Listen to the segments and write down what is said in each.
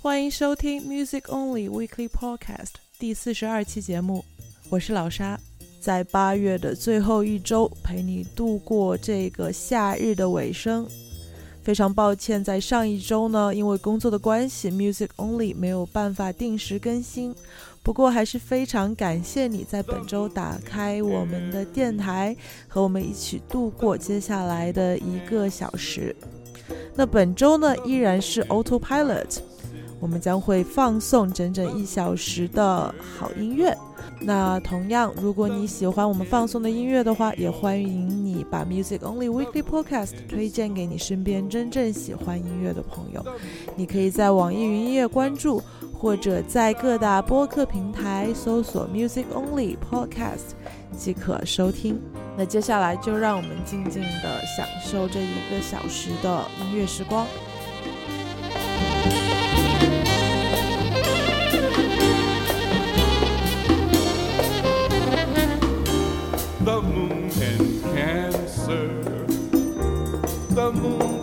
欢迎收听 Music Only Weekly Podcast 第四十二期节目，我是老沙，在八月的最后一周陪你度过这个夏日的尾声。非常抱歉，在上一周呢，因为工作的关系，Music Only 没有办法定时更新。不过还是非常感谢你在本周打开我们的电台，和我们一起度过接下来的一个小时。那本周呢，依然是 Autopilot。我们将会放送整整一小时的好音乐。那同样，如果你喜欢我们放送的音乐的话，也欢迎你把 Music Only Weekly Podcast 推荐给你身边真正喜欢音乐的朋友。你可以在网易云音乐关注，或者在各大播客平台搜索 Music Only Podcast 即可收听。那接下来就让我们静静的享受这一个小时的音乐时光。The moon and Cancer, the moon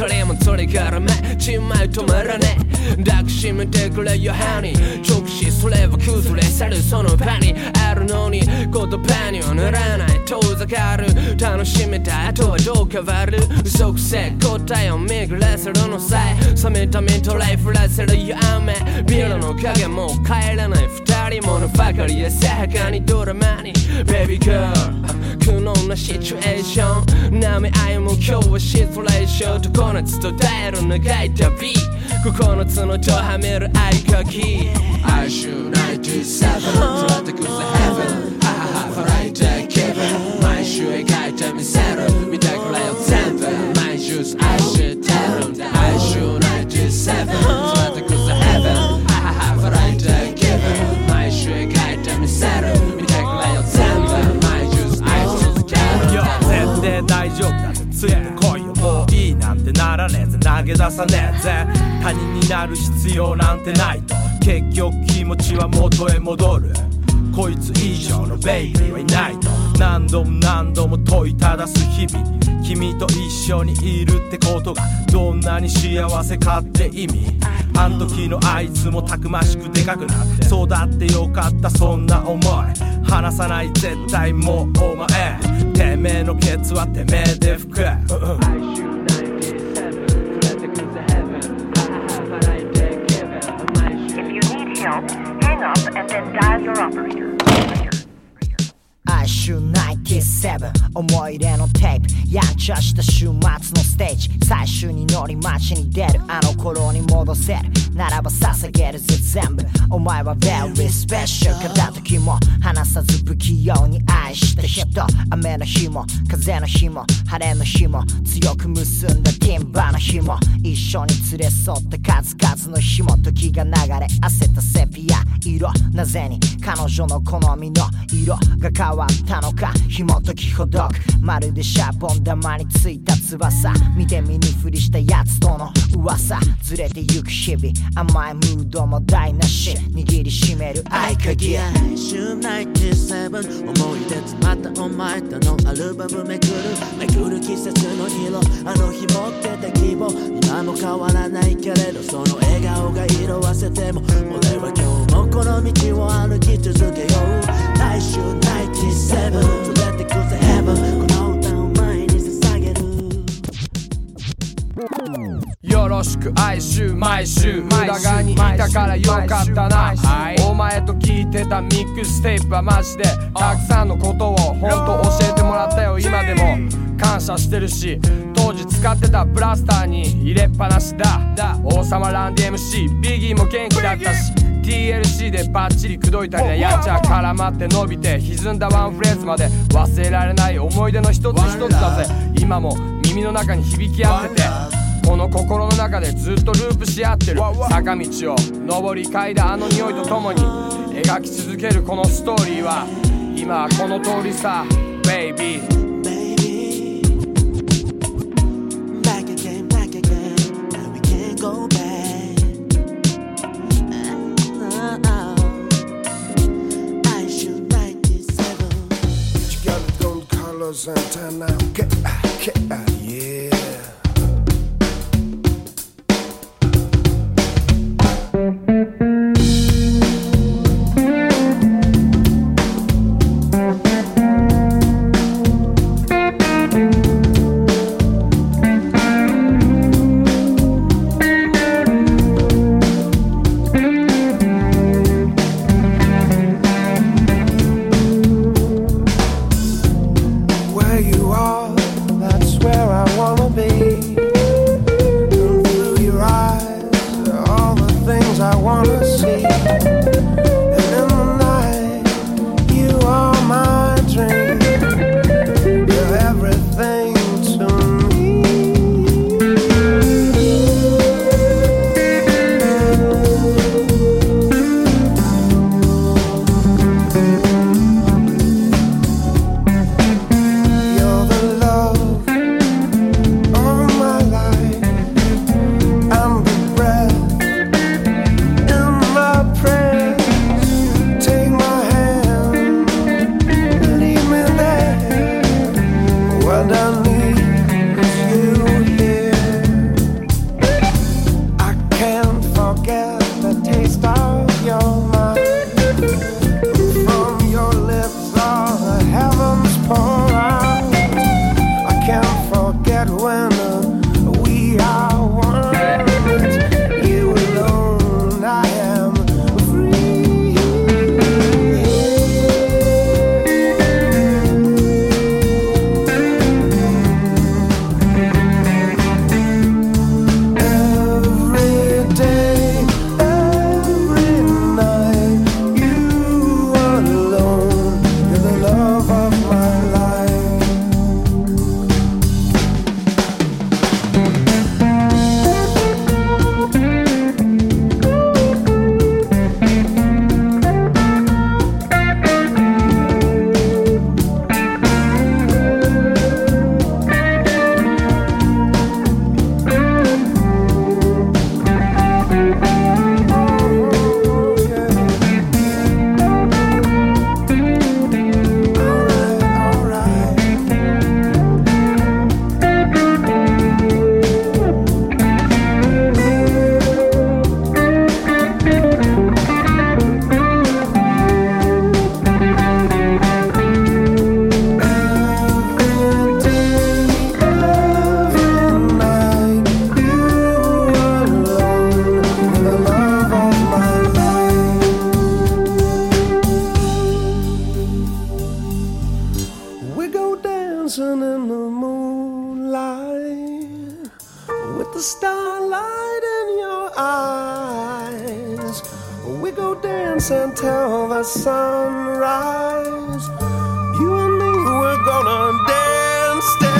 はやおかれもそれからめちまい止まらねえ抱きしめてくれよハニー直視すれば崩れ去るその場にあるのに言葉にはならない。遠ざかる。楽しめた後はどう変わる。嘘くせ答えを巡らせるのさえ。冷めた目とライフらせるよ雨。ビルの影も帰らない。二人ものばかりでさやかにドラマに。Baby girl 苦悩なシチュエーション。舐め合いも今日はシトレーション。常夏と耐える長い旅9つの戸はめる合鍵哀愁97フライトクズヘブンハハハフライト気分毎週描いてみせる見てくれよ全部毎週愛してるんで哀愁97らねえぜ。投げ出さねえぜ。他人になる必要なんてないと。結局気持ちは元へ戻る。こいつ以上のベイビーはいないと。何度も何度も問いただす日々。君と一緒にいるってことがどんなに幸せかって意味。あん時のあいつもたくましくでかくなって育ってよかったそんな思い。離さない絶対もうお前。てめえのケツはてめえで吹く。ちゃした週末のステージ。最終に乗り街に出る。あの頃に戻せる。ならば捧げるぜ。全部。お前は very special 片時も離さずした人雨の日も風の日も晴れの日も強く結んだティンバの日も一緒に連れ添った数々の日も時が流れ焦ったセピア色なぜに彼女の好みの色が変わったのか紐解きほどく。まるでシャボン玉についた翼。見て見ぬふりしたやつとの噂。ずれてゆく日々。甘いムードも台無し。握りしめる合鍵。週97思い出詰まったお前とのアルバムめくる。めくる季節の色。あの日持ってた希望。今も変わらないけれどその笑顔が色あせても。俺は今日もこの道を歩き続けよう。来週97よろしく。哀愁毎週裏側にいたからよかったな。お前と聞いてたミックステープはマジでたくさんのことを本当教えてもらったよ。今でも感謝してるし当時使ってたブラスターに入れっぱなしだ。王様ランディ MC ビギーも元気だったし TLC でバッチリ口説いたりなやっちゃ絡まって伸びて歪んだワンフレーズまで忘れられない思い出の一つ一つだぜ。今も耳の中に響き合っててこの心の中でずっとループし合ってる坂道を上り階段あの匂いとともに描き続けるこのストーリーは今はこの通りさ Baby Get, get, get. Rise, You and me, we're gonna dance. dance.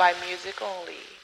by music only.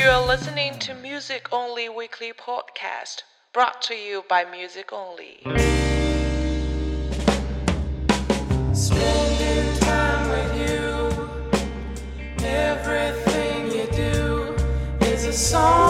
You are listening to Music Only Weekly Podcast, brought to you by Music Only. Spending time with you, everything you do is a song.